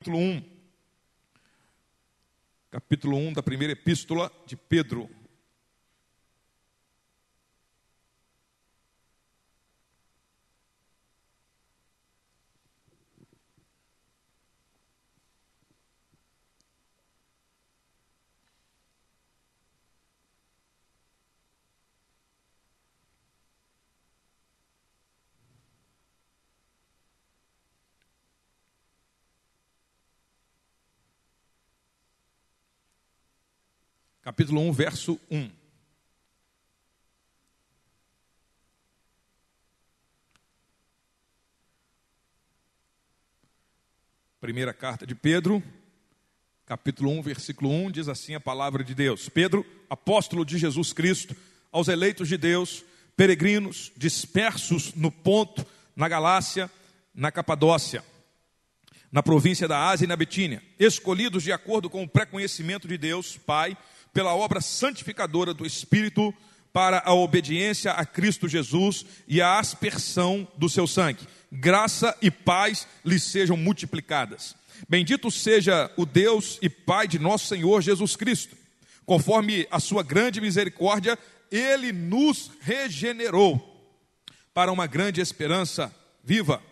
capítulo 1. Capítulo 1 da primeira epístola de Pedro. Capítulo 1, verso 1. Primeira carta de Pedro, capítulo 1, versículo 1, diz assim a palavra de Deus: Pedro, apóstolo de Jesus Cristo, aos eleitos de Deus, peregrinos dispersos no Ponto, na Galácia, na Capadócia, na província da Ásia e na Betínia, escolhidos de acordo com o pré-conhecimento de Deus, Pai, pela obra santificadora do Espírito para a obediência a Cristo Jesus e a aspersão do seu sangue. Graça e paz lhes sejam multiplicadas. Bendito seja o Deus e Pai de nosso Senhor Jesus Cristo. Conforme a sua grande misericórdia, ele nos regenerou para uma grande esperança viva,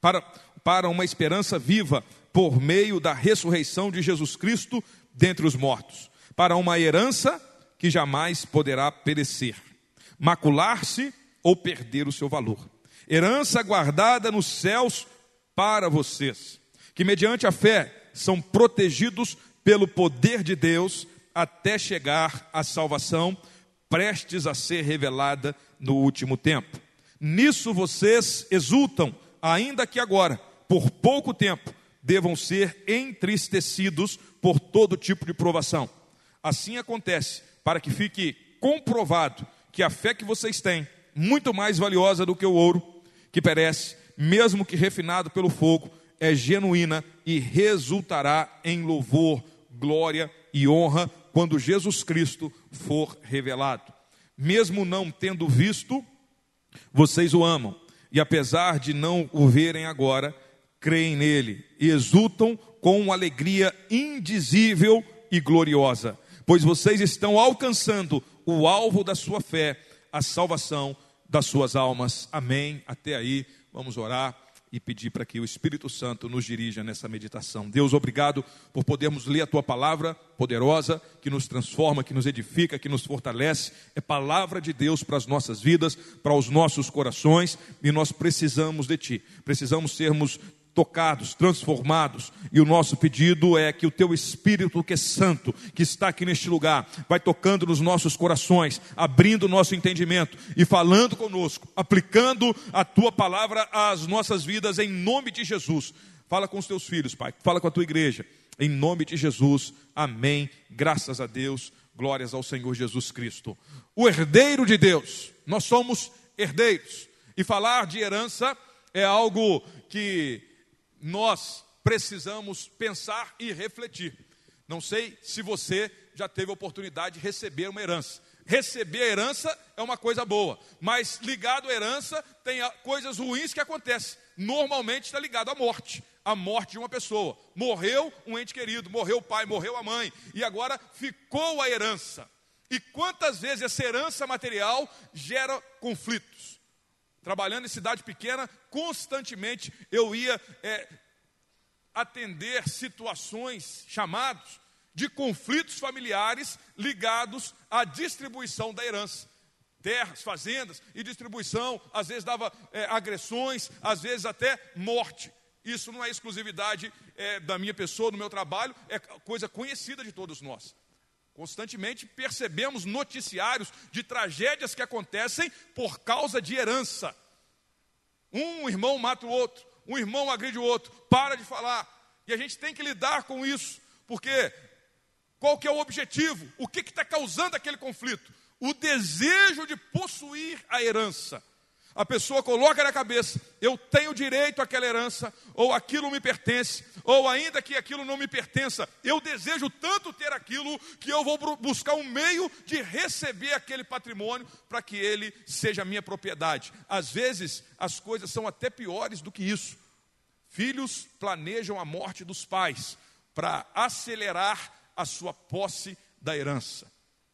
para, para uma esperança viva por meio da ressurreição de Jesus Cristo dentre os mortos para uma herança que jamais poderá perecer, macular-se ou perder o seu valor. Herança guardada nos céus para vocês, que mediante a fé são protegidos pelo poder de Deus até chegar à salvação, prestes a ser revelada no último tempo. Nisso vocês exultam, ainda que agora, por pouco tempo, devam ser entristecidos por todo tipo de provação Assim acontece, para que fique comprovado que a fé que vocês têm, muito mais valiosa do que o ouro, que perece, mesmo que refinado pelo fogo, é genuína e resultará em louvor, glória e honra quando Jesus Cristo for revelado. Mesmo não tendo visto, vocês o amam, e apesar de não o verem agora, creem nele e exultam com alegria indizível e gloriosa pois vocês estão alcançando o alvo da sua fé, a salvação das suas almas. Amém. Até aí, vamos orar e pedir para que o Espírito Santo nos dirija nessa meditação. Deus, obrigado por podermos ler a tua palavra poderosa, que nos transforma, que nos edifica, que nos fortalece. É palavra de Deus para as nossas vidas, para os nossos corações, e nós precisamos de ti. Precisamos sermos tocados, transformados. E o nosso pedido é que o teu Espírito, que é santo, que está aqui neste lugar, vai tocando nos nossos corações, abrindo o nosso entendimento e falando conosco, aplicando a tua palavra às nossas vidas em nome de Jesus. Fala com os teus filhos, Pai. Fala com a tua igreja. Em nome de Jesus. Amém. Graças a Deus. Glórias ao Senhor Jesus Cristo. O herdeiro de Deus. Nós somos herdeiros. E falar de herança é algo que nós precisamos pensar e refletir. Não sei se você já teve a oportunidade de receber uma herança. Receber a herança é uma coisa boa, mas ligado à herança tem coisas ruins que acontecem. Normalmente está ligado à morte, à morte de uma pessoa. Morreu um ente querido, morreu o pai, morreu a mãe, e agora ficou a herança. E quantas vezes essa herança material gera conflitos? Trabalhando em cidade pequena, constantemente eu ia é, atender situações, chamados de conflitos familiares ligados à distribuição da herança. Terras, fazendas e distribuição, às vezes dava é, agressões, às vezes até morte. Isso não é exclusividade é, da minha pessoa, do meu trabalho, é coisa conhecida de todos nós. Constantemente percebemos noticiários de tragédias que acontecem por causa de herança. Um irmão mata o outro, um irmão agride o outro, para de falar. E a gente tem que lidar com isso, porque qual que é o objetivo? O que está causando aquele conflito? O desejo de possuir a herança a pessoa coloca na cabeça: eu tenho direito àquela herança, ou aquilo me pertence, ou ainda que aquilo não me pertença, eu desejo tanto ter aquilo que eu vou buscar um meio de receber aquele patrimônio para que ele seja minha propriedade. Às vezes as coisas são até piores do que isso. Filhos planejam a morte dos pais para acelerar a sua posse da herança.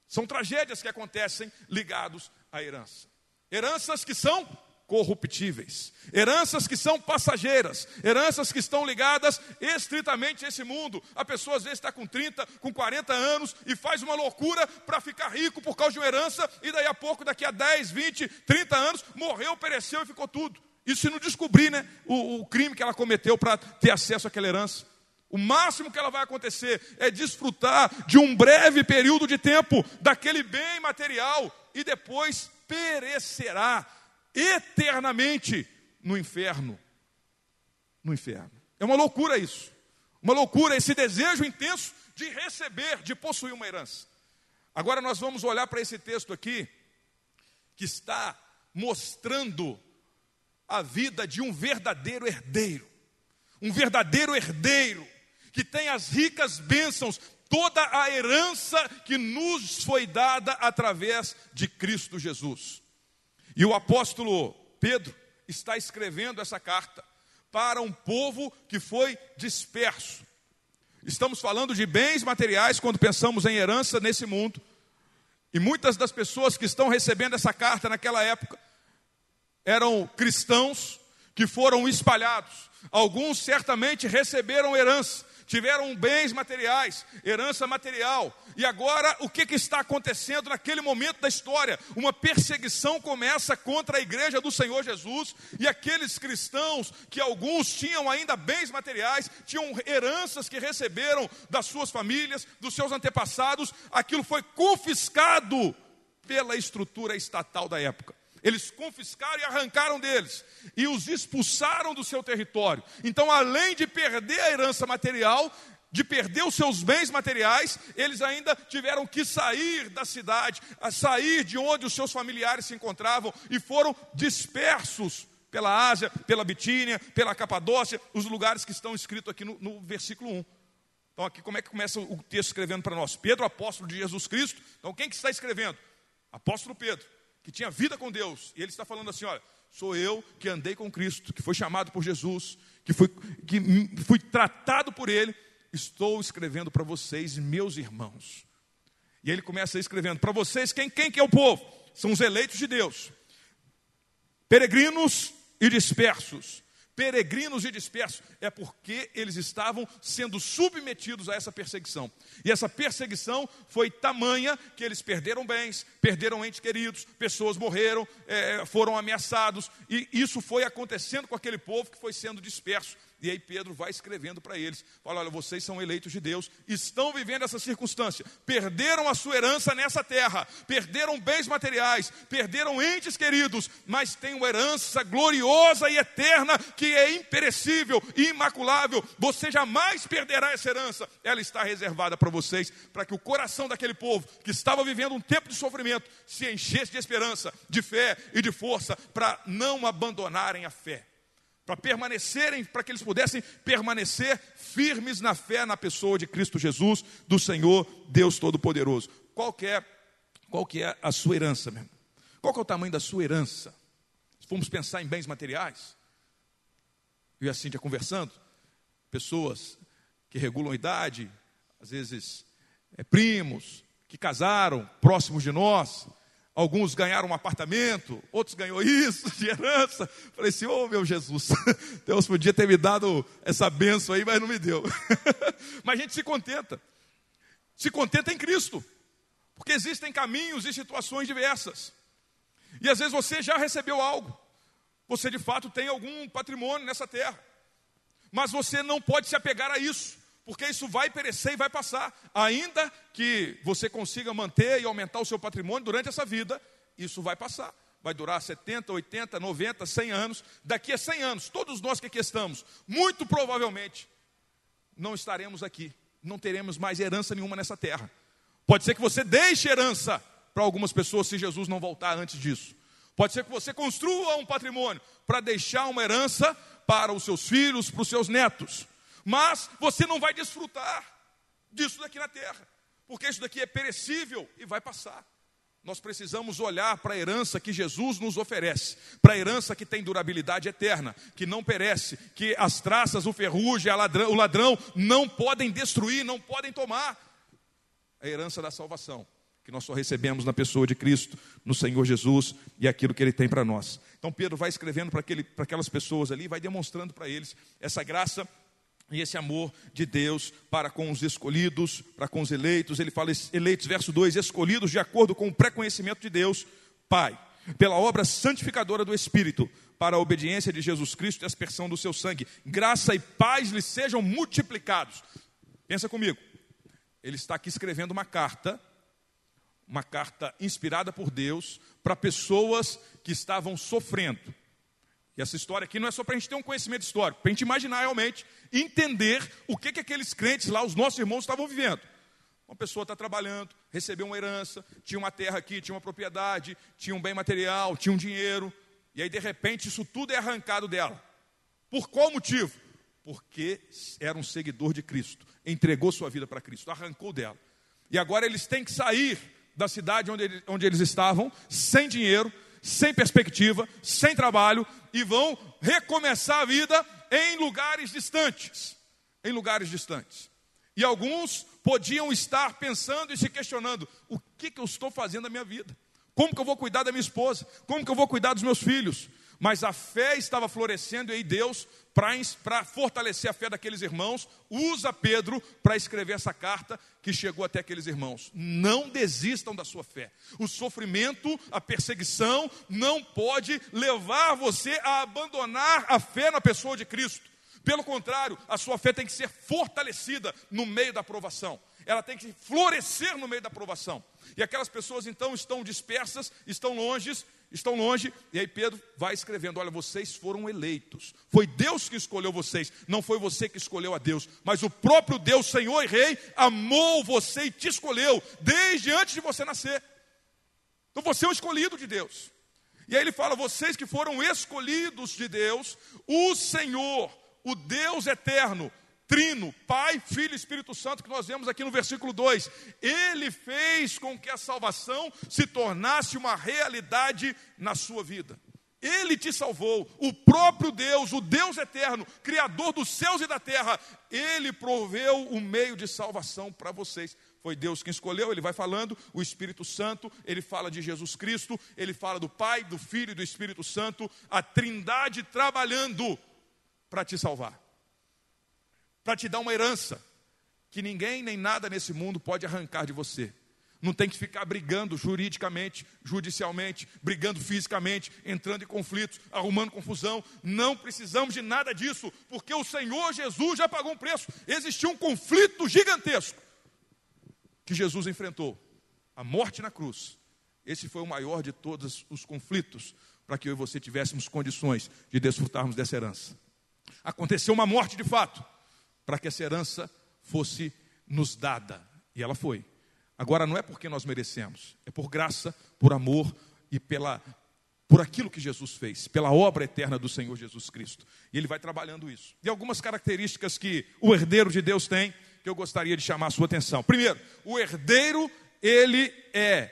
São tragédias que acontecem ligados à herança. Heranças que são corruptíveis, heranças que são passageiras, heranças que estão ligadas estritamente a esse mundo. A pessoa às vezes está com 30, com 40 anos e faz uma loucura para ficar rico por causa de uma herança, e daí a pouco, daqui a 10, 20, 30 anos, morreu, pereceu e ficou tudo. Isso se não descobrir né, o, o crime que ela cometeu para ter acesso àquela herança. O máximo que ela vai acontecer é desfrutar de um breve período de tempo daquele bem material e depois perecerá eternamente no inferno. No inferno. É uma loucura isso. Uma loucura esse desejo intenso de receber, de possuir uma herança. Agora nós vamos olhar para esse texto aqui, que está mostrando a vida de um verdadeiro herdeiro. Um verdadeiro herdeiro que tem as ricas bênçãos, toda a herança que nos foi dada através de Cristo Jesus. E o apóstolo Pedro está escrevendo essa carta para um povo que foi disperso. Estamos falando de bens materiais quando pensamos em herança nesse mundo. E muitas das pessoas que estão recebendo essa carta naquela época eram cristãos que foram espalhados. Alguns certamente receberam herança, tiveram bens materiais, herança material. E agora, o que, que, está acontecendo naquele momento da história? Uma perseguição começa contra a igreja do Senhor Jesus e aqueles cristãos que alguns tinham ainda bens materiais, tinham heranças que receberam das suas famílias, dos seus antepassados, aquilo foi confiscado pela estrutura estatal da época. Eles confiscaram e arrancaram deles e os expulsaram do seu território. Então, além de perder a herança material, de perder os seus bens materiais, eles ainda tiveram que sair da cidade, sair de onde os seus familiares se encontravam e foram dispersos pela Ásia, pela Bitínia, pela Capadócia, os lugares que estão escritos aqui no, no versículo 1. Então, aqui como é que começa o texto escrevendo para nós? Pedro, apóstolo de Jesus Cristo. Então, quem que está escrevendo? Apóstolo Pedro que tinha vida com Deus, e ele está falando assim: olha, sou eu que andei com Cristo, que foi chamado por Jesus, que fui, que fui tratado por Ele, estou escrevendo para vocês, meus irmãos. E ele começa escrevendo: para vocês, quem, quem que é o povo? São os eleitos de Deus, peregrinos e dispersos peregrinos e dispersos, é porque eles estavam sendo submetidos a essa perseguição. E essa perseguição foi tamanha que eles perderam bens, perderam entes queridos, pessoas morreram, é, foram ameaçados, e isso foi acontecendo com aquele povo que foi sendo disperso. E aí Pedro vai escrevendo para eles: fala, olha, vocês são eleitos de Deus, estão vivendo essa circunstância, perderam a sua herança nessa terra, perderam bens materiais, perderam entes queridos, mas têm uma herança gloriosa e eterna que é imperecível imaculável. Você jamais perderá essa herança, ela está reservada para vocês, para que o coração daquele povo que estava vivendo um tempo de sofrimento se enchesse de esperança, de fé e de força, para não abandonarem a fé para permanecerem, para que eles pudessem permanecer firmes na fé na pessoa de Cristo Jesus, do Senhor Deus Todo-Poderoso. Qual que é, qual que é a sua herança, meu irmão? Qual que é o tamanho da sua herança? Se formos pensar em bens materiais, eu e a Cíntia conversando, pessoas que regulam a idade, às vezes é, primos, que casaram próximos de nós, Alguns ganharam um apartamento, outros ganhou isso de herança. Falei assim, ô oh, meu Jesus, Deus podia ter me dado essa benção aí, mas não me deu. mas a gente se contenta. Se contenta em Cristo. Porque existem caminhos e situações diversas. E às vezes você já recebeu algo. Você de fato tem algum patrimônio nessa terra. Mas você não pode se apegar a isso porque isso vai perecer e vai passar. Ainda que você consiga manter e aumentar o seu patrimônio durante essa vida, isso vai passar. Vai durar 70, 80, 90, 100 anos. Daqui a 100 anos, todos nós que aqui estamos, muito provavelmente, não estaremos aqui. Não teremos mais herança nenhuma nessa terra. Pode ser que você deixe herança para algumas pessoas se Jesus não voltar antes disso. Pode ser que você construa um patrimônio para deixar uma herança para os seus filhos, para os seus netos mas você não vai desfrutar disso daqui na terra, porque isso daqui é perecível e vai passar. nós precisamos olhar para a herança que Jesus nos oferece, para a herança que tem durabilidade eterna, que não perece, que as traças, o ferrugem, ladrão, o ladrão não podem destruir, não podem tomar. A herança da salvação, que nós só recebemos na pessoa de Cristo, no Senhor Jesus e aquilo que Ele tem para nós. Então Pedro vai escrevendo para aquelas pessoas ali, vai demonstrando para eles essa graça e esse amor de Deus para com os escolhidos, para com os eleitos. Ele fala eleitos, verso 2, escolhidos de acordo com o pré-conhecimento de Deus, Pai, pela obra santificadora do Espírito, para a obediência de Jesus Cristo e a aspersão do seu sangue. Graça e paz lhes sejam multiplicados. Pensa comigo. Ele está aqui escrevendo uma carta, uma carta inspirada por Deus para pessoas que estavam sofrendo e essa história aqui não é só para a gente ter um conhecimento histórico, para a gente imaginar realmente, entender o que, que aqueles crentes lá, os nossos irmãos, estavam vivendo. Uma pessoa está trabalhando, recebeu uma herança, tinha uma terra aqui, tinha uma propriedade, tinha um bem material, tinha um dinheiro, e aí de repente isso tudo é arrancado dela. Por qual motivo? Porque era um seguidor de Cristo, entregou sua vida para Cristo, arrancou dela. E agora eles têm que sair da cidade onde, onde eles estavam, sem dinheiro, sem perspectiva, sem trabalho e vão recomeçar a vida em lugares distantes. Em lugares distantes. E alguns podiam estar pensando e se questionando: o que, que eu estou fazendo na minha vida? Como que eu vou cuidar da minha esposa? Como que eu vou cuidar dos meus filhos? Mas a fé estava florescendo e aí Deus para fortalecer a fé daqueles irmãos, usa Pedro para escrever essa carta que chegou até aqueles irmãos. Não desistam da sua fé. O sofrimento, a perseguição, não pode levar você a abandonar a fé na pessoa de Cristo. Pelo contrário, a sua fé tem que ser fortalecida no meio da provação. Ela tem que florescer no meio da provação. E aquelas pessoas então estão dispersas, estão longe, estão longe, e aí Pedro vai escrevendo: Olha, vocês foram eleitos, foi Deus que escolheu vocês, não foi você que escolheu a Deus, mas o próprio Deus, Senhor e Rei, amou você e te escolheu, desde antes de você nascer. Então você é o escolhido de Deus. E aí ele fala: Vocês que foram escolhidos de Deus, o Senhor, o Deus eterno, Trino, Pai, Filho e Espírito Santo, que nós vemos aqui no versículo 2. Ele fez com que a salvação se tornasse uma realidade na sua vida. Ele te salvou, o próprio Deus, o Deus eterno, Criador dos céus e da terra, ele proveu o meio de salvação para vocês. Foi Deus quem escolheu, ele vai falando, o Espírito Santo, ele fala de Jesus Cristo, ele fala do Pai, do Filho e do Espírito Santo, a Trindade trabalhando para te salvar para te dar uma herança que ninguém nem nada nesse mundo pode arrancar de você. Não tem que ficar brigando juridicamente, judicialmente, brigando fisicamente, entrando em conflitos, arrumando confusão. Não precisamos de nada disso, porque o Senhor Jesus já pagou um preço. Existiu um conflito gigantesco que Jesus enfrentou a morte na cruz. Esse foi o maior de todos os conflitos para que eu e você tivéssemos condições de desfrutarmos dessa herança. Aconteceu uma morte de fato, para que essa herança fosse nos dada. E ela foi. Agora não é porque nós merecemos, é por graça, por amor e pela por aquilo que Jesus fez, pela obra eterna do Senhor Jesus Cristo. E ele vai trabalhando isso. E algumas características que o herdeiro de Deus tem, que eu gostaria de chamar a sua atenção. Primeiro, o herdeiro, ele é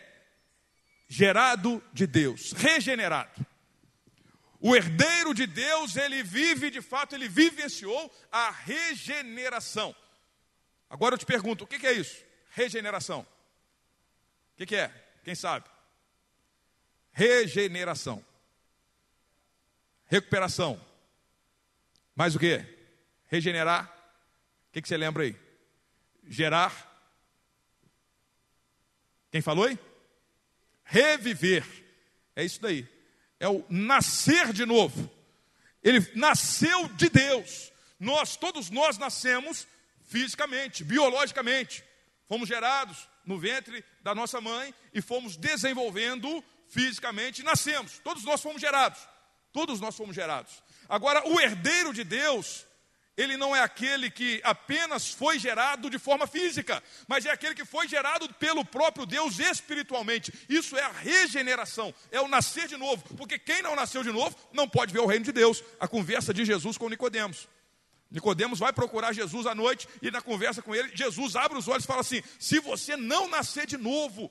gerado de Deus, regenerado. O herdeiro de Deus, ele vive, de fato, ele vivenciou a regeneração. Agora eu te pergunto, o que é isso? Regeneração. O que é? Quem sabe? Regeneração. Recuperação. Mais o que? Regenerar. O que, que você lembra aí? Gerar. Quem falou aí? Reviver. É isso daí é o nascer de novo. Ele nasceu de Deus. Nós, todos nós nascemos fisicamente, biologicamente. Fomos gerados no ventre da nossa mãe e fomos desenvolvendo fisicamente, nascemos. Todos nós fomos gerados. Todos nós fomos gerados. Agora, o herdeiro de Deus, ele não é aquele que apenas foi gerado de forma física, mas é aquele que foi gerado pelo próprio Deus espiritualmente. Isso é a regeneração, é o nascer de novo, porque quem não nasceu de novo não pode ver o reino de Deus. A conversa de Jesus com Nicodemos. Nicodemos vai procurar Jesus à noite e na conversa com ele, Jesus abre os olhos e fala assim: "Se você não nascer de novo,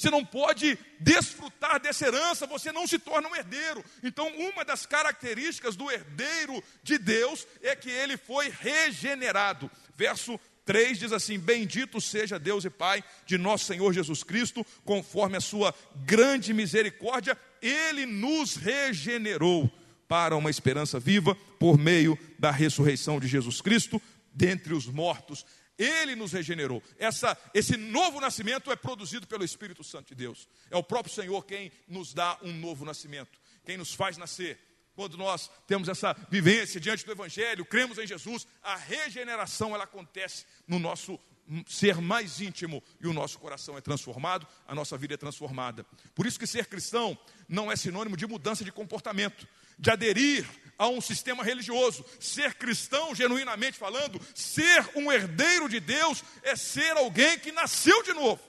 Você não pode desfrutar dessa herança, você não se torna um herdeiro. Então, uma das características do herdeiro de Deus é que ele foi regenerado. Verso 3 diz assim: Bendito seja Deus e Pai de nosso Senhor Jesus Cristo, conforme a sua grande misericórdia, ele nos regenerou para uma esperança viva por meio da ressurreição de Jesus Cristo dentre os mortos. Ele nos regenerou. Essa, esse novo nascimento é produzido pelo Espírito Santo de Deus. É o próprio Senhor quem nos dá um novo nascimento, quem nos faz nascer. Quando nós temos essa vivência diante do Evangelho, cremos em Jesus, a regeneração ela acontece no nosso ser mais íntimo e o nosso coração é transformado, a nossa vida é transformada. Por isso que ser cristão não é sinônimo de mudança de comportamento, de aderir a um sistema religioso. Ser cristão, genuinamente falando, ser um herdeiro de Deus é ser alguém que nasceu de novo.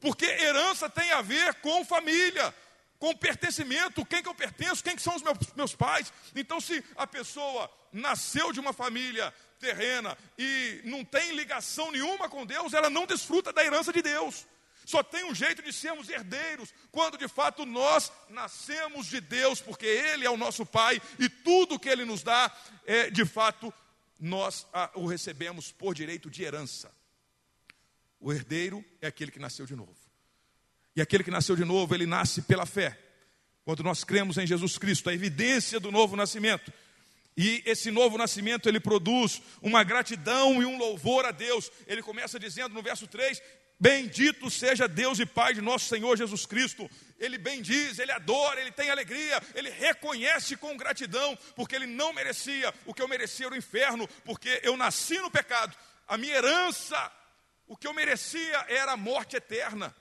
Porque herança tem a ver com família, com pertencimento, quem que eu pertenço, quem que são os meus, meus pais. Então, se a pessoa nasceu de uma família terrena e não tem ligação nenhuma com Deus, ela não desfruta da herança de Deus. Só tem um jeito de sermos herdeiros quando de fato nós nascemos de Deus, porque Ele é o nosso Pai e tudo que Ele nos dá, é, de fato, nós a, o recebemos por direito de herança. O herdeiro é aquele que nasceu de novo. E aquele que nasceu de novo, ele nasce pela fé. Quando nós cremos em Jesus Cristo, a evidência do novo nascimento. E esse novo nascimento ele produz uma gratidão e um louvor a Deus. Ele começa dizendo no verso 3: Bendito seja Deus e Pai de nosso Senhor Jesus Cristo. Ele bendiz, ele adora, ele tem alegria, ele reconhece com gratidão, porque ele não merecia o que eu merecia o inferno, porque eu nasci no pecado. A minha herança, o que eu merecia era a morte eterna.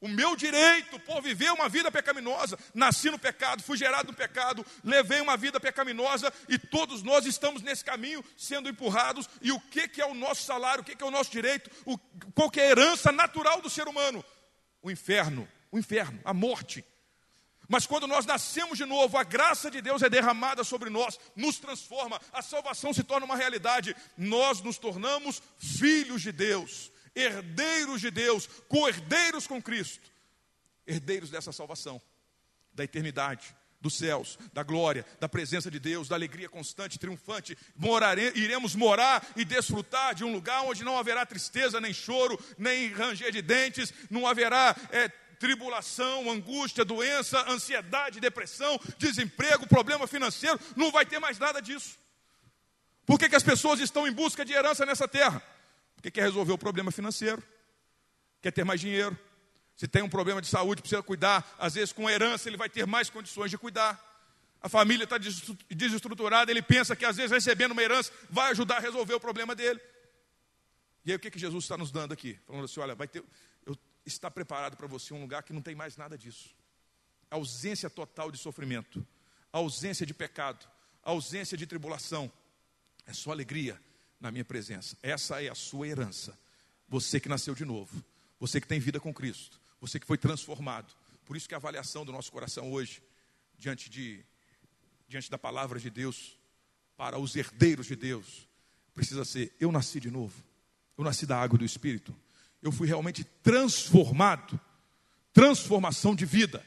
O meu direito por viver uma vida pecaminosa. Nasci no pecado, fui gerado no pecado, levei uma vida pecaminosa e todos nós estamos nesse caminho sendo empurrados. E o que, que é o nosso salário, o que, que é o nosso direito, o, qual que é a herança natural do ser humano? O inferno, o inferno, a morte. Mas quando nós nascemos de novo, a graça de Deus é derramada sobre nós, nos transforma, a salvação se torna uma realidade. Nós nos tornamos filhos de Deus herdeiros de Deus, co-herdeiros com Cristo, herdeiros dessa salvação, da eternidade, dos céus, da glória, da presença de Deus, da alegria constante, triunfante. Morare, iremos morar e desfrutar de um lugar onde não haverá tristeza, nem choro, nem ranger de dentes, não haverá é, tribulação, angústia, doença, ansiedade, depressão, desemprego, problema financeiro, não vai ter mais nada disso. Por que, que as pessoas estão em busca de herança nessa terra? Porque quer resolver o problema financeiro, quer ter mais dinheiro. Se tem um problema de saúde, precisa cuidar. Às vezes, com herança, ele vai ter mais condições de cuidar. A família está desestruturada, ele pensa que às vezes recebendo uma herança vai ajudar a resolver o problema dele. E aí o que, que Jesus está nos dando aqui? Falando assim: olha, vai ter, eu, está preparado para você um lugar que não tem mais nada disso. A ausência total de sofrimento, ausência de pecado, ausência de tribulação. É só alegria, na minha presença. Essa é a sua herança. Você que nasceu de novo, você que tem vida com Cristo, você que foi transformado. Por isso que a avaliação do nosso coração hoje, diante, de, diante da palavra de Deus, para os herdeiros de Deus, precisa ser: eu nasci de novo, eu nasci da água do Espírito, eu fui realmente transformado. Transformação de vida.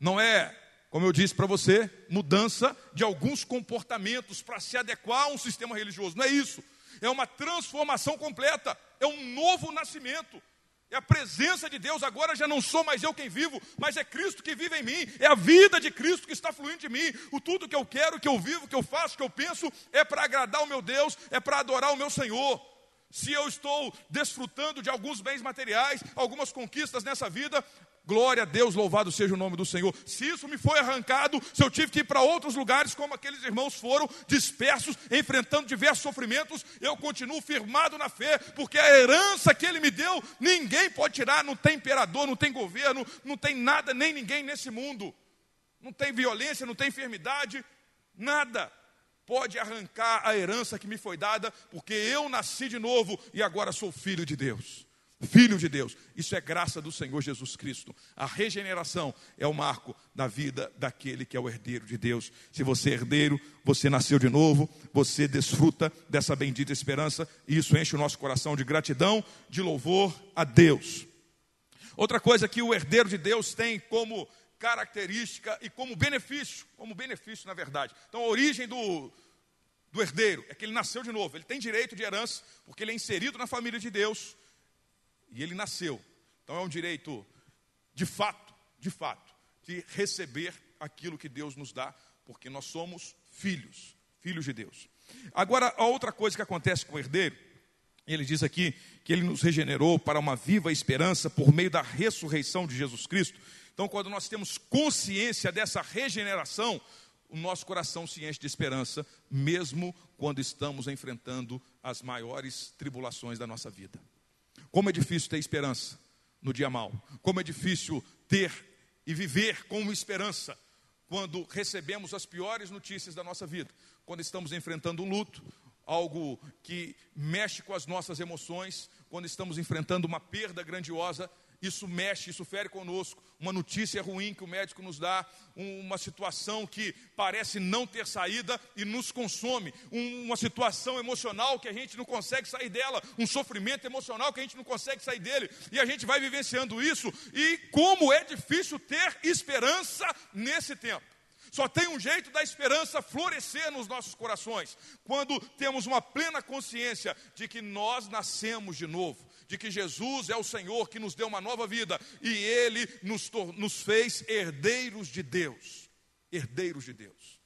Não é como eu disse para você, mudança de alguns comportamentos para se adequar a um sistema religioso. Não é isso. É uma transformação completa. É um novo nascimento. É a presença de Deus. Agora já não sou mais eu quem vivo, mas é Cristo que vive em mim. É a vida de Cristo que está fluindo de mim. O tudo que eu quero, que eu vivo, que eu faço, que eu penso, é para agradar o meu Deus, é para adorar o meu Senhor se eu estou desfrutando de alguns bens materiais, algumas conquistas nessa vida, Glória a Deus, louvado seja o nome do Senhor. Se isso me foi arrancado, se eu tive que ir para outros lugares, como aqueles irmãos foram, dispersos, enfrentando diversos sofrimentos, eu continuo firmado na fé, porque a herança que Ele me deu, ninguém pode tirar. Não tem imperador, não tem governo, não tem nada, nem ninguém nesse mundo. Não tem violência, não tem enfermidade, nada pode arrancar a herança que me foi dada, porque eu nasci de novo e agora sou filho de Deus filho de Deus. Isso é graça do Senhor Jesus Cristo. A regeneração é o marco da vida daquele que é o herdeiro de Deus. Se você é herdeiro, você nasceu de novo, você desfruta dessa bendita esperança, e isso enche o nosso coração de gratidão, de louvor a Deus. Outra coisa que o herdeiro de Deus tem como característica e como benefício, como benefício na verdade. Então a origem do, do herdeiro é que ele nasceu de novo, ele tem direito de herança, porque ele é inserido na família de Deus e ele nasceu. Então é um direito de fato, de fato, de receber aquilo que Deus nos dá, porque nós somos filhos, filhos de Deus. Agora, a outra coisa que acontece com o herdeiro, ele diz aqui que ele nos regenerou para uma viva esperança por meio da ressurreição de Jesus Cristo. Então, quando nós temos consciência dessa regeneração, o nosso coração se enche de esperança, mesmo quando estamos enfrentando as maiores tribulações da nossa vida. Como é difícil ter esperança no dia mal, como é difícil ter e viver com esperança quando recebemos as piores notícias da nossa vida, quando estamos enfrentando um luto, algo que mexe com as nossas emoções, quando estamos enfrentando uma perda grandiosa isso mexe, isso fere conosco. Uma notícia ruim que o médico nos dá, uma situação que parece não ter saída e nos consome, uma situação emocional que a gente não consegue sair dela, um sofrimento emocional que a gente não consegue sair dele, e a gente vai vivenciando isso. E como é difícil ter esperança nesse tempo. Só tem um jeito da esperança florescer nos nossos corações, quando temos uma plena consciência de que nós nascemos de novo, de que Jesus é o Senhor que nos deu uma nova vida e Ele nos, nos fez herdeiros de Deus. Herdeiros de Deus.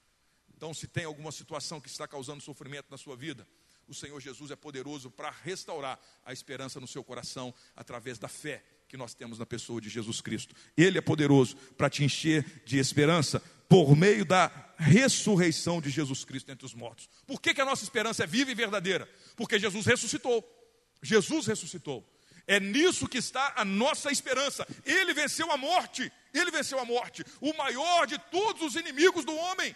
Então, se tem alguma situação que está causando sofrimento na sua vida, o Senhor Jesus é poderoso para restaurar a esperança no seu coração através da fé que nós temos na pessoa de Jesus Cristo. Ele é poderoso para te encher de esperança por meio da ressurreição de Jesus Cristo entre os mortos. Por que, que a nossa esperança é viva e verdadeira? Porque Jesus ressuscitou. Jesus ressuscitou. É nisso que está a nossa esperança. Ele venceu a morte. Ele venceu a morte. O maior de todos os inimigos do homem.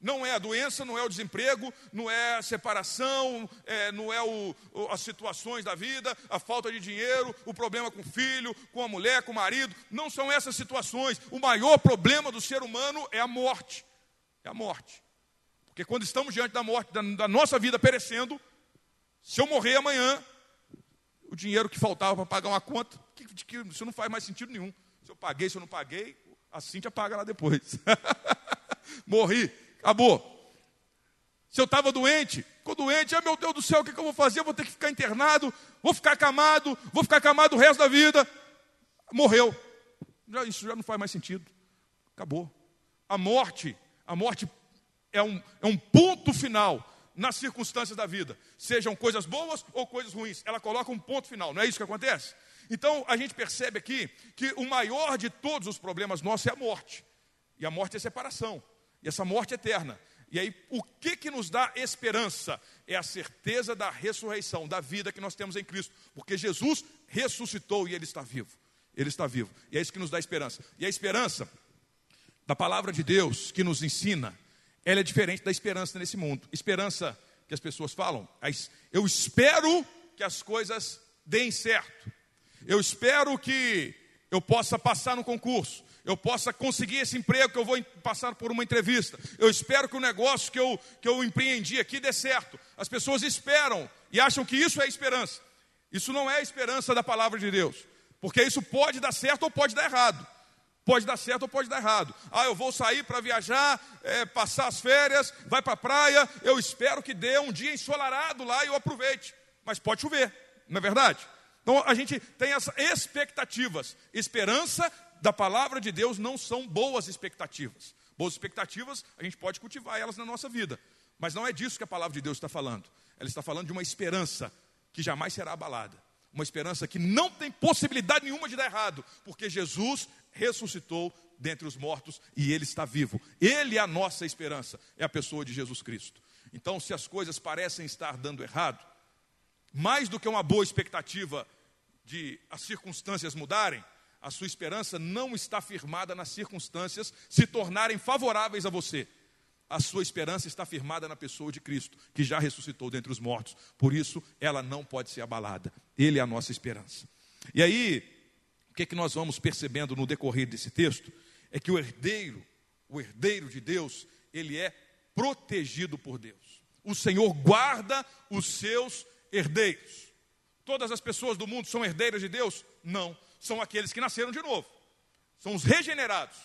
Não é a doença, não é o desemprego, não é a separação, é, não é o, as situações da vida, a falta de dinheiro, o problema com o filho, com a mulher, com o marido. Não são essas situações. O maior problema do ser humano é a morte. É a morte. Porque quando estamos diante da morte, da, da nossa vida perecendo, se eu morrer amanhã, o dinheiro que faltava para pagar uma conta, que, que, isso não faz mais sentido nenhum. Se eu paguei, se eu não paguei, a Cintia paga lá depois. Morri, acabou. Se eu estava doente, ficou doente, ah, meu Deus do céu, o que, que eu vou fazer? Eu vou ter que ficar internado, vou ficar acamado, vou ficar acamado o resto da vida. Morreu. Já, isso já não faz mais sentido. Acabou. A morte, a morte é um, é um ponto final nas circunstâncias da vida, sejam coisas boas ou coisas ruins. Ela coloca um ponto final, não é isso que acontece? Então a gente percebe aqui que o maior de todos os problemas nossos é a morte. E a morte é separação. E essa morte é eterna. E aí, o que que nos dá esperança? É a certeza da ressurreição, da vida que nós temos em Cristo. Porque Jesus ressuscitou e Ele está vivo. Ele está vivo. E é isso que nos dá esperança. E a esperança da palavra de Deus que nos ensina ela é diferente da esperança nesse mundo. Esperança que as pessoas falam, eu espero que as coisas deem certo. Eu espero que eu possa passar no concurso. Eu possa conseguir esse emprego que eu vou passar por uma entrevista. Eu espero que o negócio que eu, que eu empreendi aqui dê certo. As pessoas esperam e acham que isso é esperança. Isso não é a esperança da palavra de Deus. Porque isso pode dar certo ou pode dar errado. Pode dar certo ou pode dar errado. Ah, eu vou sair para viajar, é, passar as férias, vai para a praia. Eu espero que dê um dia ensolarado lá e eu aproveite. Mas pode chover, não é verdade? Então a gente tem essas expectativas. Esperança da palavra de Deus não são boas expectativas. Boas expectativas, a gente pode cultivar elas na nossa vida. Mas não é disso que a palavra de Deus está falando. Ela está falando de uma esperança que jamais será abalada. Uma esperança que não tem possibilidade nenhuma de dar errado, porque Jesus ressuscitou dentre os mortos e ele está vivo. Ele é a nossa esperança, é a pessoa de Jesus Cristo. Então, se as coisas parecem estar dando errado, mais do que uma boa expectativa de as circunstâncias mudarem, a sua esperança não está firmada nas circunstâncias se tornarem favoráveis a você. A sua esperança está firmada na pessoa de Cristo, que já ressuscitou dentre os mortos. Por isso, ela não pode ser abalada. Ele é a nossa esperança. E aí, o que, é que nós vamos percebendo no decorrer desse texto? É que o herdeiro, o herdeiro de Deus, ele é protegido por Deus. O Senhor guarda os seus herdeiros. Todas as pessoas do mundo são herdeiras de Deus? Não. são aqueles que nasceram de novo, são os regenerados.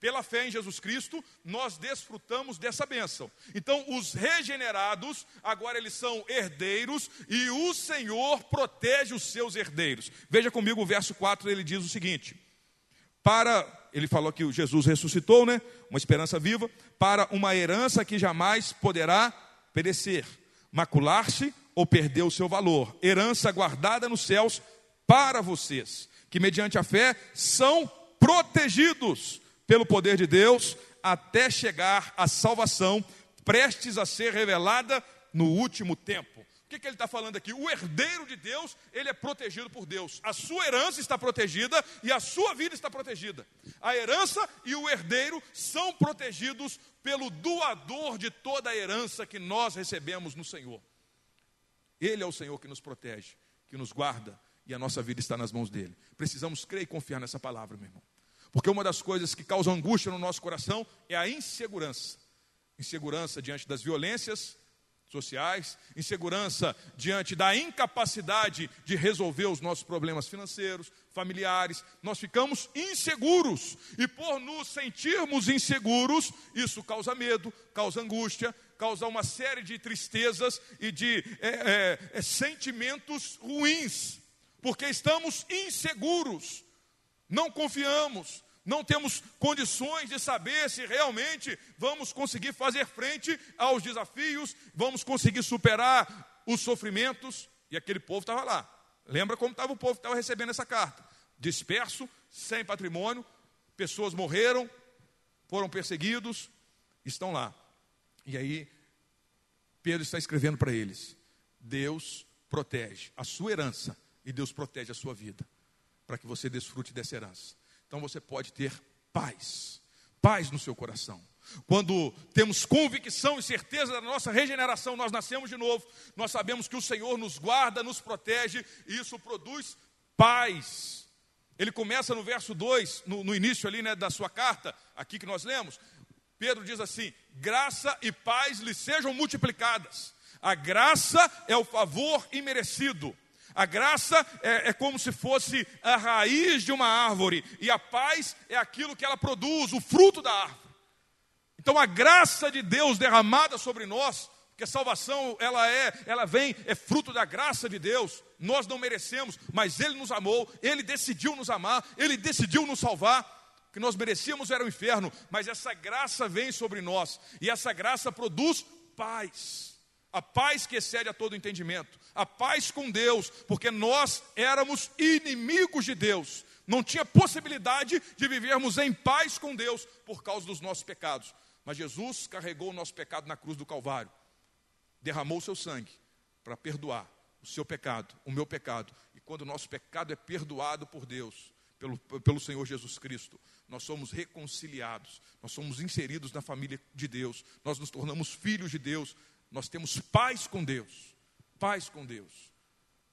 Pela fé em Jesus Cristo, nós desfrutamos dessa bênção. Então, os regenerados, agora eles são herdeiros e o Senhor protege os seus herdeiros. Veja comigo o verso 4, ele diz o seguinte: Para, ele falou que Jesus ressuscitou, né? Uma esperança viva, para uma herança que jamais poderá perecer, macular-se ou perder o seu valor. Herança guardada nos céus para vocês, que mediante a fé são protegidos pelo poder de Deus até chegar à salvação prestes a ser revelada no último tempo. O que, que ele está falando aqui? O herdeiro de Deus, ele é protegido por Deus. A sua herança está protegida e a sua vida está protegida. A herança e o herdeiro são protegidos pelo doador de toda a herança que nós recebemos no Senhor. Ele é o Senhor que nos protege, que nos guarda e a nossa vida está nas mãos dele. Precisamos crer e confiar nessa palavra, meu irmão. Porque uma das coisas que causa angústia no nosso coração é a insegurança. Insegurança diante das violências sociais, insegurança diante da incapacidade de resolver os nossos problemas financeiros, familiares. Nós ficamos inseguros e por nos sentirmos inseguros, isso causa medo, causa angústia, causa uma série de tristezas e de é, é, é, sentimentos ruins, porque estamos inseguros não confiamos, não temos condições de saber se realmente vamos conseguir fazer frente aos desafios, vamos conseguir superar os sofrimentos. E aquele povo estava lá. Lembra como estava o povo que estava recebendo essa carta? Disperso, sem patrimônio, pessoas morreram, foram perseguidos, estão lá. E aí, Pedro está escrevendo para eles: Deus protege a sua herança e Deus protege a sua vida para que você desfrute dessa herança. Então você pode ter paz, paz no seu coração. Quando temos convicção e certeza da nossa regeneração, nós nascemos de novo, nós sabemos que o Senhor nos guarda, nos protege, e isso produz paz. Ele começa no verso 2, no, no início ali né, da sua carta, aqui que nós lemos. Pedro diz assim: graça e paz lhe sejam multiplicadas. A graça é o favor imerecido. A graça é, é, como se fosse a raiz de uma árvore, e a paz é aquilo que ela produz, o fruto da árvore. Então a graça de Deus derramada sobre nós, porque a salvação ela é, ela vem, é fruto da graça de Deus. Nós não merecemos, mas Ele nos amou, Ele decidiu nos amar, Ele decidiu nos salvar. O que nós merecíamos era o inferno, mas essa graça vem sobre nós, e essa graça produz paz a paz que excede a todo entendimento, a paz com Deus, porque nós éramos inimigos de Deus, não tinha possibilidade de vivermos em paz com Deus por causa dos nossos pecados. Mas Jesus carregou o nosso pecado na cruz do Calvário, derramou o seu sangue para perdoar o seu pecado, o meu pecado. E quando o nosso pecado é perdoado por Deus, pelo, pelo Senhor Jesus Cristo, nós somos reconciliados, nós somos inseridos na família de Deus, nós nos tornamos filhos de Deus, nós temos paz com Deus. Paz com Deus.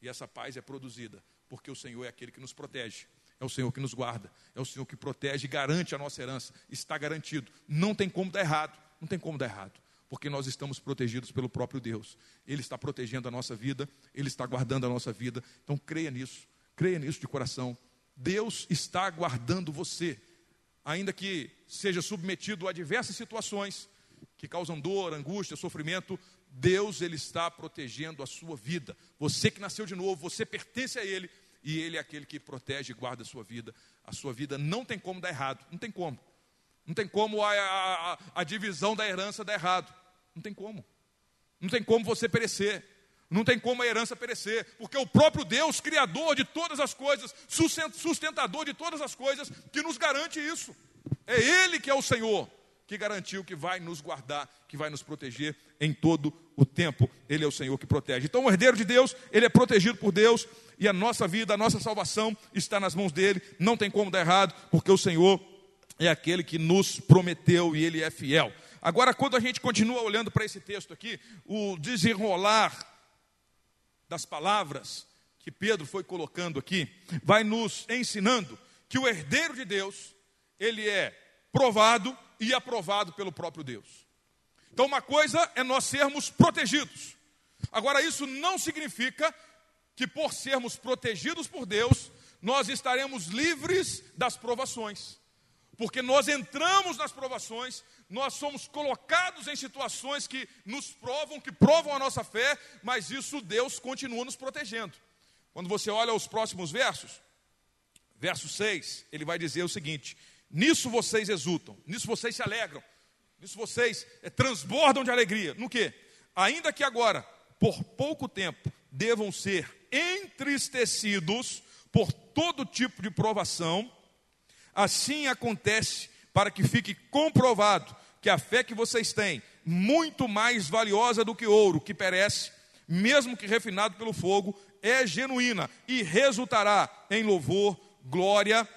E essa paz é produzida porque o Senhor é aquele que nos protege. É o Senhor que nos guarda, é o Senhor que protege e garante a nossa herança. Está garantido. Não tem como dar errado. Não tem como dar errado. Porque nós estamos protegidos pelo próprio Deus. Ele está protegendo a nossa vida, Ele está guardando a nossa vida. Então creia nisso, creia nisso de coração. Deus está guardando você, ainda que seja submetido a diversas situações, que causam dor, angústia, sofrimento, Deus ele está protegendo a sua vida. Você que nasceu de novo, você pertence a Ele e Ele é aquele que protege e guarda a sua vida. A sua vida não tem como dar errado, não tem como. Não tem como a, a, a divisão da herança dar errado. Não tem como. Não tem como você perecer. Não tem como a herança perecer, porque o próprio Deus, Criador de todas as coisas, sustentador de todas as coisas, que nos garante isso. É Ele que é o Senhor que garantiu que vai nos guardar, que vai nos proteger em todo o tempo. Ele é o Senhor que protege. Então, o herdeiro de Deus, ele é protegido por Deus e a nossa vida, a nossa salvação está nas mãos dele. Não tem como dar errado, porque o Senhor é aquele que nos prometeu e ele é fiel. Agora, quando a gente continua olhando para esse texto aqui, o desenrolar das palavras que Pedro foi colocando aqui, vai nos ensinando que o herdeiro de Deus, ele é provado e aprovado pelo próprio Deus. Então, uma coisa é nós sermos protegidos. Agora, isso não significa que por sermos protegidos por Deus, nós estaremos livres das provações. Porque nós entramos nas provações, nós somos colocados em situações que nos provam, que provam a nossa fé, mas isso Deus continua nos protegendo. Quando você olha os próximos versos, verso 6, ele vai dizer o seguinte: Nisso vocês exultam, nisso vocês se alegram, nisso vocês é, transbordam de alegria. No que? Ainda que agora, por pouco tempo, devam ser entristecidos por todo tipo de provação, Assim acontece para que fique comprovado que a fé que vocês têm, muito mais valiosa do que ouro que perece, mesmo que refinado pelo fogo, é genuína e resultará em louvor, glória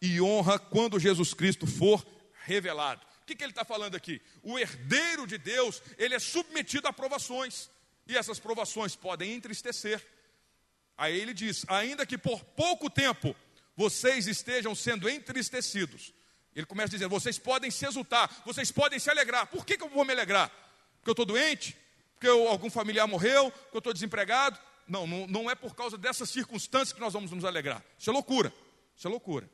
e honra quando Jesus Cristo for revelado. O que, que ele está falando aqui? O herdeiro de Deus, ele é submetido a provações, e essas provações podem entristecer. Aí ele diz: ainda que por pouco tempo vocês estejam sendo entristecidos. Ele começa dizendo: vocês podem se exultar, vocês podem se alegrar. Por que, que eu vou me alegrar? Porque eu estou doente? Porque eu, algum familiar morreu? Porque eu estou desempregado? Não, não, não é por causa dessas circunstâncias que nós vamos nos alegrar. Isso é loucura. Isso é loucura.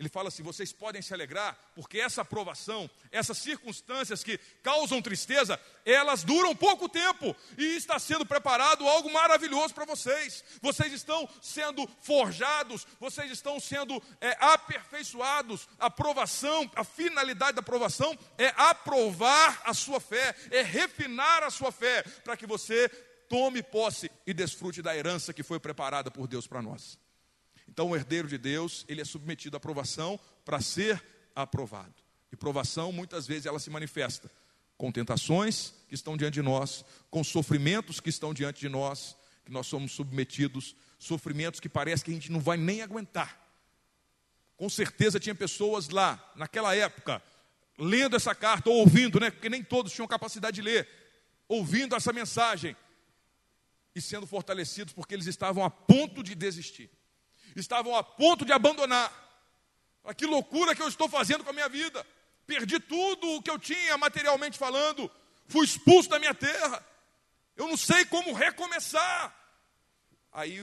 Ele fala assim: vocês podem se alegrar, porque essa aprovação, essas circunstâncias que causam tristeza, elas duram pouco tempo e está sendo preparado algo maravilhoso para vocês. Vocês estão sendo forjados, vocês estão sendo é, aperfeiçoados. A aprovação, a finalidade da aprovação é aprovar a sua fé, é refinar a sua fé, para que você tome posse e desfrute da herança que foi preparada por Deus para nós. Então, o herdeiro de Deus, ele é submetido à provação para ser aprovado. E provação, muitas vezes, ela se manifesta com tentações que estão diante de nós, com sofrimentos que estão diante de nós, que nós somos submetidos, sofrimentos que parece que a gente não vai nem aguentar. Com certeza tinha pessoas lá, naquela época, lendo essa carta, ou ouvindo, né? Porque nem todos tinham capacidade de ler, ouvindo essa mensagem e sendo fortalecidos porque eles estavam a ponto de desistir estavam a ponto de abandonar. Que loucura que eu estou fazendo com a minha vida. Perdi tudo o que eu tinha materialmente falando. Fui expulso da minha terra. Eu não sei como recomeçar. Aí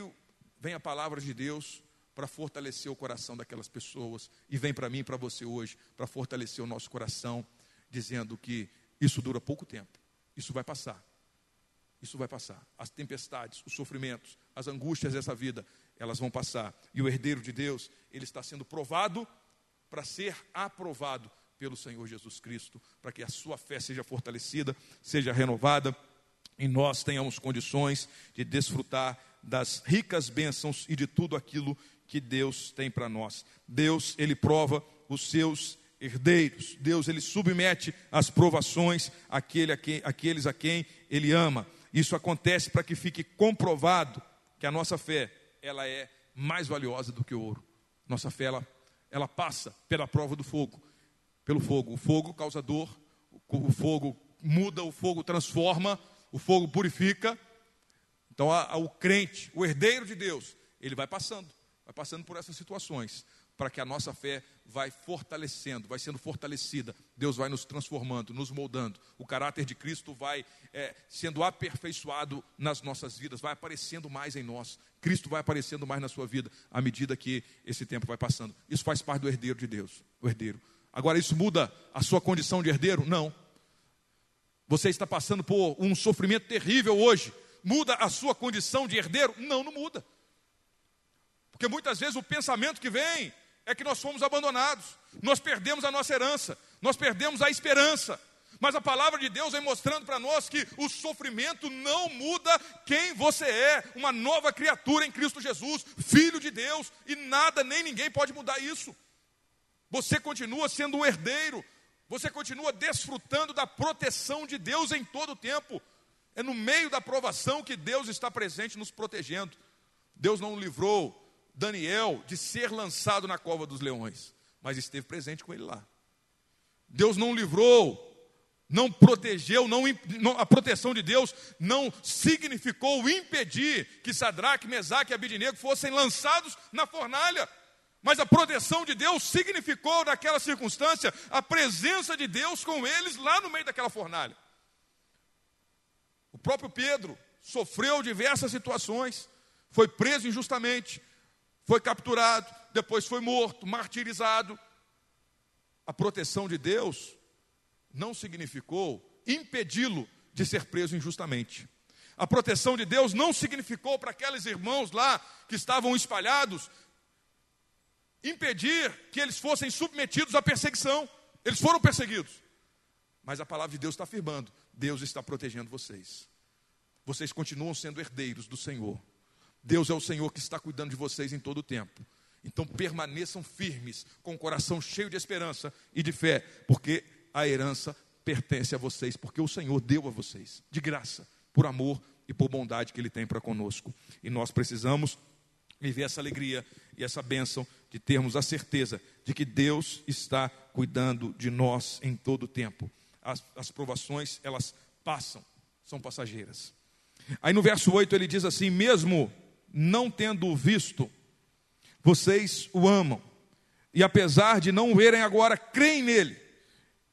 vem a palavra de Deus para fortalecer o coração daquelas pessoas e vem para mim e para você hoje para fortalecer o nosso coração, dizendo que isso dura pouco tempo. Isso vai passar. Isso vai passar. As tempestades, os sofrimentos, as angústias dessa vida, elas vão passar. E o herdeiro de Deus, ele está sendo provado para ser aprovado pelo Senhor Jesus Cristo, para que a sua fé seja fortalecida, seja renovada e nós tenhamos condições de desfrutar das ricas bênçãos e de tudo aquilo que Deus tem para nós. Deus, ele prova os seus herdeiros. Deus, ele submete as provações àquele a quem, àqueles a quem ele ama. Isso acontece para que fique comprovado que a nossa fé ela é mais valiosa do que o ouro. Nossa fé, ela, ela passa pela prova do fogo, pelo fogo. O fogo causa dor, o fogo muda, o fogo transforma, o fogo purifica. Então, a, a, o crente, o herdeiro de Deus, ele vai passando, vai passando por essas situações para que a nossa fé vai fortalecendo, vai sendo fortalecida. Deus vai nos transformando, nos moldando. O caráter de Cristo vai é, sendo aperfeiçoado nas nossas vidas, vai aparecendo mais em nós. Cristo vai aparecendo mais na sua vida à medida que esse tempo vai passando. Isso faz parte do herdeiro de Deus, o herdeiro. Agora, isso muda a sua condição de herdeiro? Não. Você está passando por um sofrimento terrível hoje. Muda a sua condição de herdeiro? Não, não muda. Porque muitas vezes o pensamento que vem é que nós fomos abandonados, nós perdemos a nossa herança, nós perdemos a esperança. Mas a palavra de Deus vem mostrando para nós que o sofrimento não muda quem você é, uma nova criatura em Cristo Jesus, filho de Deus, e nada nem ninguém pode mudar isso. Você continua sendo um herdeiro, você continua desfrutando da proteção de Deus em todo o tempo. É no meio da provação que Deus está presente nos protegendo. Deus não livrou Daniel de ser lançado na cova dos leões, mas esteve presente com ele lá. Deus não livrou, não protegeu, não, a proteção de Deus não significou impedir que Sadraque, Mesaque e Abidinego fossem lançados na fornalha. Mas a proteção de Deus significou, naquela circunstância, a presença de Deus com eles lá no meio daquela fornalha. O próprio Pedro sofreu diversas situações, foi preso injustamente, foi capturado, depois foi morto, martirizado. A proteção de Deus não significou impedi-lo de ser preso injustamente. A proteção de Deus não significou para aqueles irmãos lá que estavam espalhados impedir que eles fossem submetidos à perseguição. Eles foram perseguidos. Mas a palavra de Deus está afirmando: Deus está protegendo vocês. Vocês continuam sendo herdeiros do Senhor. Deus é o Senhor que está cuidando de vocês em todo o tempo. Então permaneçam firmes, com o coração cheio de esperança e de fé, porque a herança pertence a vocês, porque o Senhor deu a vocês, de graça, por amor e por bondade que Ele tem para conosco. E nós precisamos viver essa alegria e essa bênção de termos a certeza de que Deus está cuidando de nós em todo o tempo. As, as provações, elas passam, são passageiras. Aí no verso 8 ele diz assim: Mesmo não tendo visto, vocês o amam, e apesar de não o verem agora, creem nele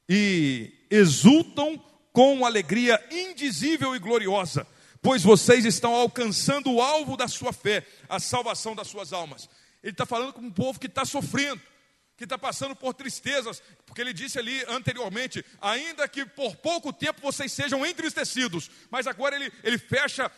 e exultam com alegria indizível e gloriosa, pois vocês estão alcançando o alvo da sua fé, a salvação das suas almas. Ele está falando com um povo que está sofrendo, que está passando por tristezas, porque ele disse ali anteriormente: ainda que por pouco tempo vocês sejam entristecidos, mas agora ele, ele fecha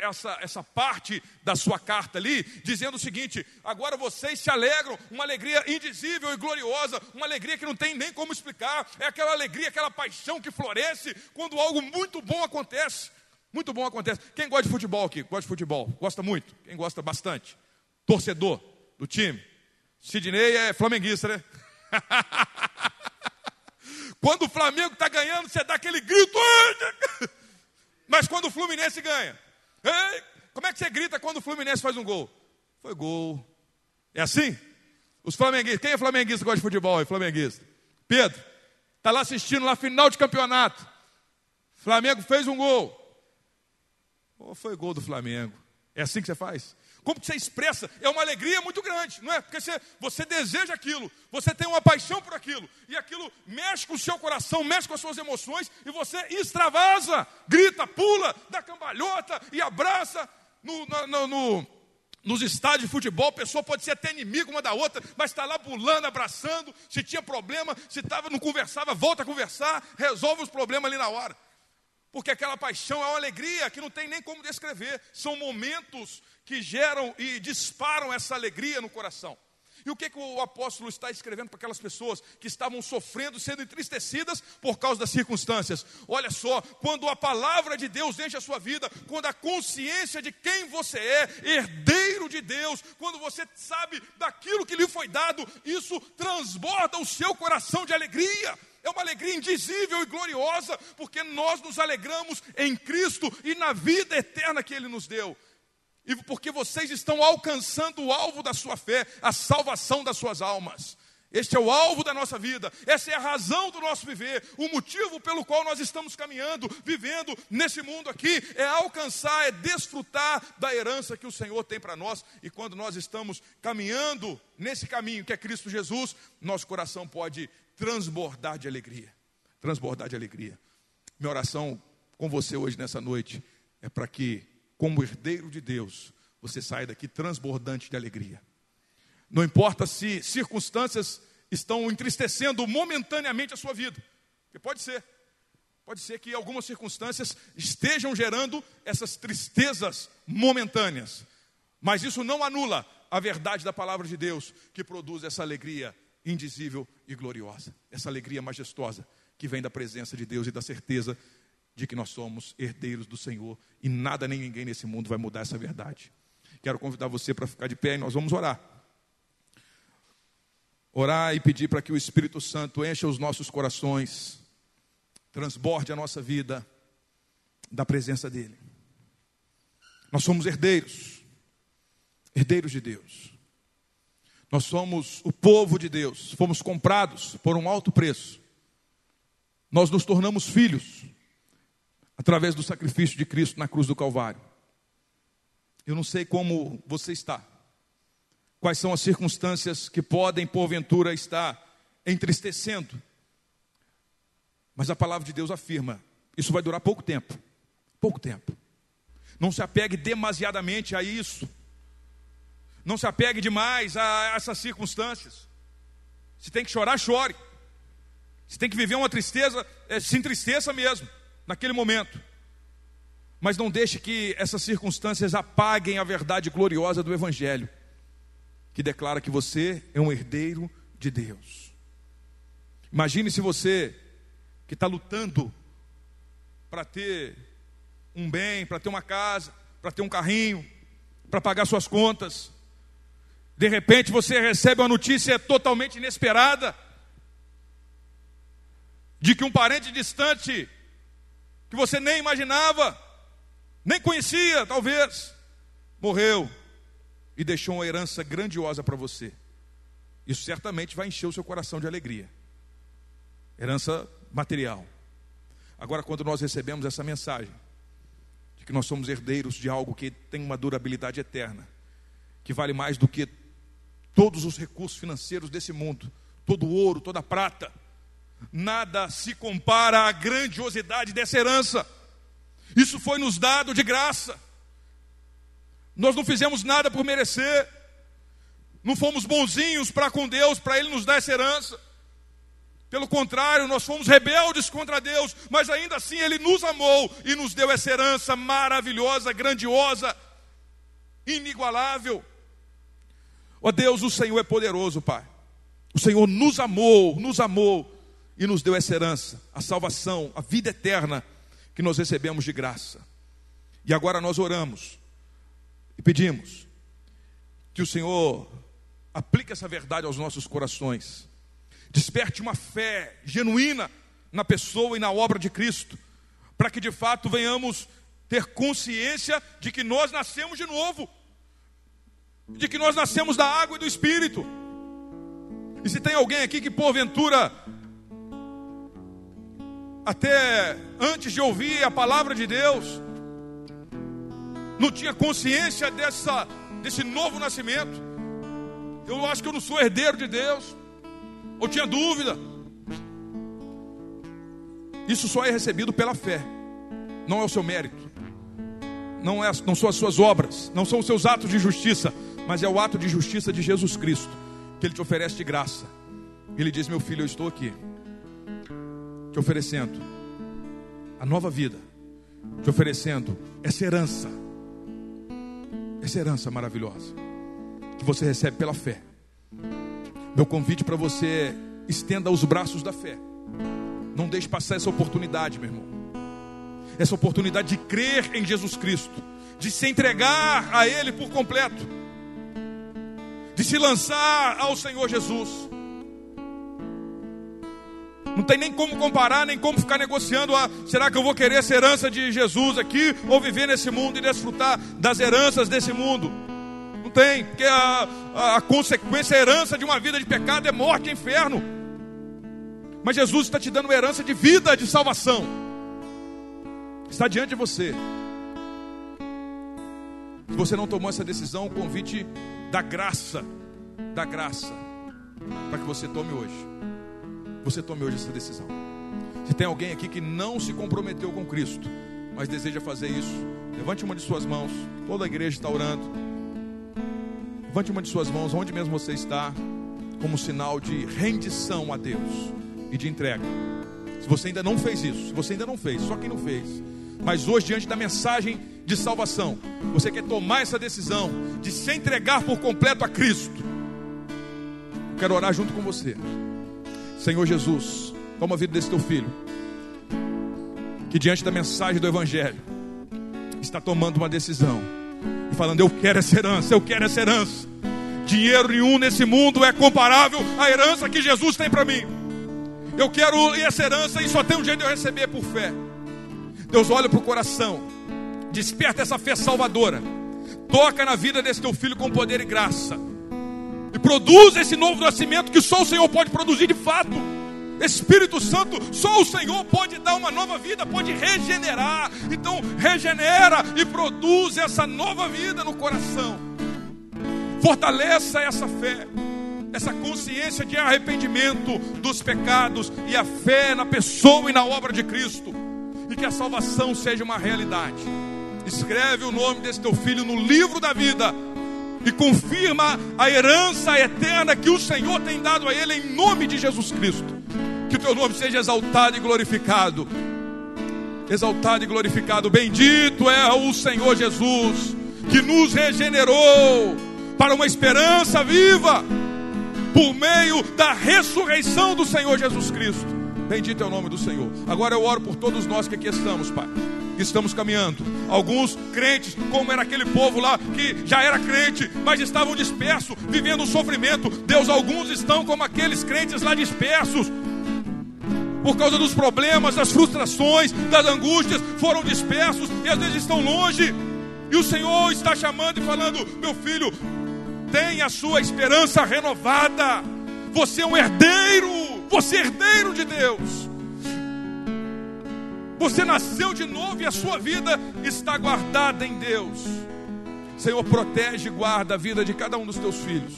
essa, essa parte da sua carta ali, dizendo o seguinte: agora vocês se alegram, uma alegria indizível e gloriosa, uma alegria que não tem nem como explicar, é aquela alegria, aquela paixão que floresce quando algo muito bom acontece. Muito bom acontece. Quem gosta de futebol aqui? Gosta de futebol? Gosta muito? Quem gosta bastante? Torcedor do time? Sidney é flamenguista, né? quando o Flamengo está ganhando, você dá aquele grito. Mas quando o Fluminense ganha, como é que você grita quando o Fluminense faz um gol? Foi gol. É assim? Os flamenguistas, quem é flamenguista que gosta de futebol? É flamenguista. Pedro, está lá assistindo lá final de campeonato. Flamengo fez um gol. Oh, foi gol do Flamengo. É assim que você faz? Como que você expressa, é uma alegria muito grande, não é? Porque você, você deseja aquilo, você tem uma paixão por aquilo, e aquilo mexe com o seu coração, mexe com as suas emoções, e você extravasa, grita, pula, dá cambalhota e abraça no, no, no nos estádios de futebol, a pessoa pode ser até inimigo uma da outra, mas está lá pulando, abraçando. Se tinha problema, se estava, não conversava, volta a conversar, resolve os problemas ali na hora. Porque aquela paixão é uma alegria que não tem nem como descrever. São momentos que geram e disparam essa alegria no coração. E o que, que o apóstolo está escrevendo para aquelas pessoas que estavam sofrendo, sendo entristecidas por causa das circunstâncias? Olha só, quando a palavra de Deus enche a sua vida, quando a consciência de quem você é, herdeiro de Deus, quando você sabe daquilo que lhe foi dado, isso transborda o seu coração de alegria. É uma alegria indizível e gloriosa, porque nós nos alegramos em Cristo e na vida eterna que Ele nos deu e porque vocês estão alcançando o alvo da sua fé, a salvação das suas almas. Este é o alvo da nossa vida, essa é a razão do nosso viver, o motivo pelo qual nós estamos caminhando, vivendo nesse mundo aqui, é alcançar, é desfrutar da herança que o Senhor tem para nós. E quando nós estamos caminhando nesse caminho que é Cristo Jesus, nosso coração pode transbordar de alegria. Transbordar de alegria. Minha oração com você hoje nessa noite é para que como herdeiro de Deus, você sai daqui transbordante de alegria. Não importa se circunstâncias estão entristecendo momentaneamente a sua vida, porque pode ser. Pode ser que algumas circunstâncias estejam gerando essas tristezas momentâneas, mas isso não anula a verdade da palavra de Deus, que produz essa alegria indizível e gloriosa, essa alegria majestosa que vem da presença de Deus e da certeza de que nós somos herdeiros do Senhor e nada nem ninguém nesse mundo vai mudar essa verdade. Quero convidar você para ficar de pé e nós vamos orar. Orar e pedir para que o Espírito Santo encha os nossos corações, transborde a nossa vida da presença dEle. Nós somos herdeiros, herdeiros de Deus. Nós somos o povo de Deus, fomos comprados por um alto preço. Nós nos tornamos filhos através do sacrifício de Cristo na cruz do Calvário. Eu não sei como você está, quais são as circunstâncias que podem, porventura, estar entristecendo, mas a palavra de Deus afirma: isso vai durar pouco tempo pouco tempo. Não se apegue demasiadamente a isso. Não se apegue demais a essas circunstâncias. Se tem que chorar, chore. Se tem que viver uma tristeza, é, se entristeça mesmo, naquele momento. Mas não deixe que essas circunstâncias apaguem a verdade gloriosa do Evangelho, que declara que você é um herdeiro de Deus. Imagine se você, que está lutando para ter um bem, para ter uma casa, para ter um carrinho, para pagar suas contas, de repente você recebe uma notícia totalmente inesperada de que um parente distante que você nem imaginava, nem conhecia, talvez, morreu e deixou uma herança grandiosa para você. Isso certamente vai encher o seu coração de alegria. Herança material. Agora, quando nós recebemos essa mensagem, de que nós somos herdeiros de algo que tem uma durabilidade eterna, que vale mais do que todos os recursos financeiros desse mundo, todo o ouro, toda a prata, nada se compara à grandiosidade dessa herança. Isso foi nos dado de graça. Nós não fizemos nada por merecer. Não fomos bonzinhos para com Deus, para Ele nos dar essa herança. Pelo contrário, nós fomos rebeldes contra Deus, mas ainda assim Ele nos amou e nos deu essa herança maravilhosa, grandiosa, inigualável. Ó oh Deus, o Senhor é poderoso, Pai. O Senhor nos amou, nos amou e nos deu essa herança, a salvação, a vida eterna que nós recebemos de graça. E agora nós oramos e pedimos que o Senhor aplique essa verdade aos nossos corações, desperte uma fé genuína na pessoa e na obra de Cristo, para que de fato venhamos ter consciência de que nós nascemos de novo, de que nós nascemos da água e do Espírito. E se tem alguém aqui que porventura até antes de ouvir a palavra de Deus, não tinha consciência dessa, desse novo nascimento. Eu acho que eu não sou herdeiro de Deus, ou tinha dúvida. Isso só é recebido pela fé, não é o seu mérito, não, é, não são as suas obras, não são os seus atos de justiça, mas é o ato de justiça de Jesus Cristo, que Ele te oferece de graça. Ele diz: Meu filho, eu estou aqui te oferecendo a nova vida, te oferecendo essa herança, essa herança maravilhosa, que você recebe pela fé. Meu convite para você é: estenda os braços da fé, não deixe passar essa oportunidade, meu irmão, essa oportunidade de crer em Jesus Cristo, de se entregar a Ele por completo, de se lançar ao Senhor Jesus. Não tem nem como comparar, nem como ficar negociando. Ah, será que eu vou querer essa herança de Jesus aqui ou viver nesse mundo e desfrutar das heranças desse mundo? Não tem, porque a, a, a consequência, a herança de uma vida de pecado é morte e inferno. Mas Jesus está te dando uma herança de vida, de salvação. Está diante de você. Se você não tomou essa decisão, o convite da graça, da graça, para que você tome hoje você tome hoje essa decisão. Se tem alguém aqui que não se comprometeu com Cristo, mas deseja fazer isso, levante uma de suas mãos. Toda a igreja está orando. Levante uma de suas mãos, onde mesmo você está, como sinal de rendição a Deus e de entrega. Se você ainda não fez isso, se você ainda não fez, só quem não fez, mas hoje, diante da mensagem de salvação, você quer tomar essa decisão de se entregar por completo a Cristo, quero orar junto com você. Senhor Jesus, toma a vida desse teu filho, que diante da mensagem do Evangelho, está tomando uma decisão e falando: Eu quero essa herança, eu quero essa herança. Dinheiro nenhum nesse mundo é comparável à herança que Jesus tem para mim. Eu quero essa herança e só tem um jeito de eu receber por fé. Deus olha para o coração, desperta essa fé salvadora, toca na vida desse teu filho com poder e graça produz esse novo nascimento que só o Senhor pode produzir de fato. Espírito Santo, só o Senhor pode dar uma nova vida, pode regenerar. Então, regenera e produz essa nova vida no coração. Fortaleça essa fé, essa consciência de arrependimento dos pecados e a fé na pessoa e na obra de Cristo. E que a salvação seja uma realidade. Escreve o nome desse teu filho no livro da vida e confirma a herança eterna que o Senhor tem dado a ele em nome de Jesus Cristo. Que o teu nome seja exaltado e glorificado. Exaltado e glorificado. Bendito é o Senhor Jesus, que nos regenerou para uma esperança viva por meio da ressurreição do Senhor Jesus Cristo. Bendito é o nome do Senhor. Agora eu oro por todos nós que aqui estamos, Pai que estamos caminhando. Alguns crentes, como era aquele povo lá que já era crente, mas estavam dispersos, vivendo o sofrimento. Deus, alguns estão como aqueles crentes lá dispersos. Por causa dos problemas, das frustrações, das angústias, foram dispersos e às vezes estão longe. E o Senhor está chamando e falando: Meu filho, tenha a sua esperança renovada. Você é um herdeiro, você é herdeiro de Deus. Você nasceu de novo e a sua vida está guardada em Deus. Senhor, protege e guarda a vida de cada um dos teus filhos,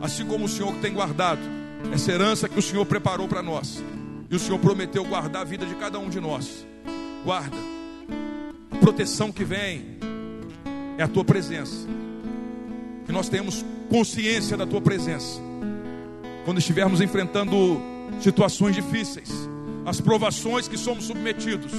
assim como o Senhor tem guardado essa herança que o Senhor preparou para nós. E o Senhor prometeu guardar a vida de cada um de nós. Guarda. A proteção que vem é a tua presença. Que nós tenhamos consciência da tua presença. Quando estivermos enfrentando situações difíceis, as provações que somos submetidos.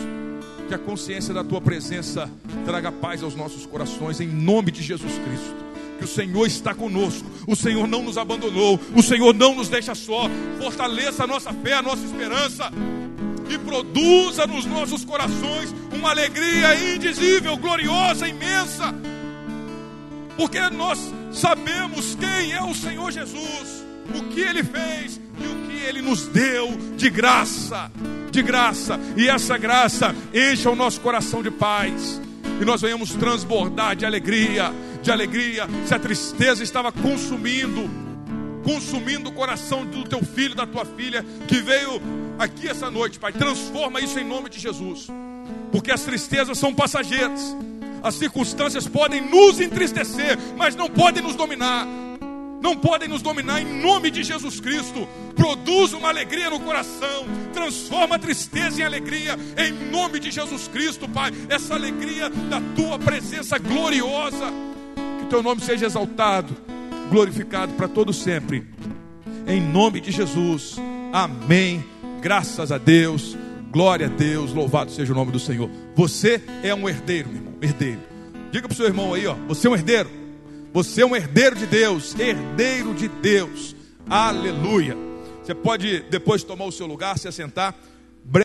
Que a consciência da tua presença traga paz aos nossos corações, em nome de Jesus Cristo. Que o Senhor está conosco, o Senhor não nos abandonou, o Senhor não nos deixa só. Fortaleça a nossa fé, a nossa esperança e produza nos nossos corações uma alegria indizível, gloriosa, imensa, porque nós sabemos quem é o Senhor Jesus, o que ele fez ele nos deu de graça, de graça, e essa graça encha o nosso coração de paz, e nós venhamos transbordar de alegria, de alegria. Se a tristeza estava consumindo, consumindo o coração do teu filho, da tua filha, que veio aqui essa noite, Pai, transforma isso em nome de Jesus, porque as tristezas são passageiras. As circunstâncias podem nos entristecer, mas não podem nos dominar não podem nos dominar em nome de Jesus Cristo. Produz uma alegria no coração, transforma a tristeza em alegria em nome de Jesus Cristo, Pai. Essa alegria da tua presença gloriosa. Que teu nome seja exaltado, glorificado para todo sempre. Em nome de Jesus. Amém. Graças a Deus. Glória a Deus. Louvado seja o nome do Senhor. Você é um herdeiro, meu irmão, herdeiro. Diga para o seu irmão aí, ó, você é um herdeiro. Você é um herdeiro de Deus, herdeiro de Deus. Aleluia. Você pode depois tomar o seu lugar, se assentar.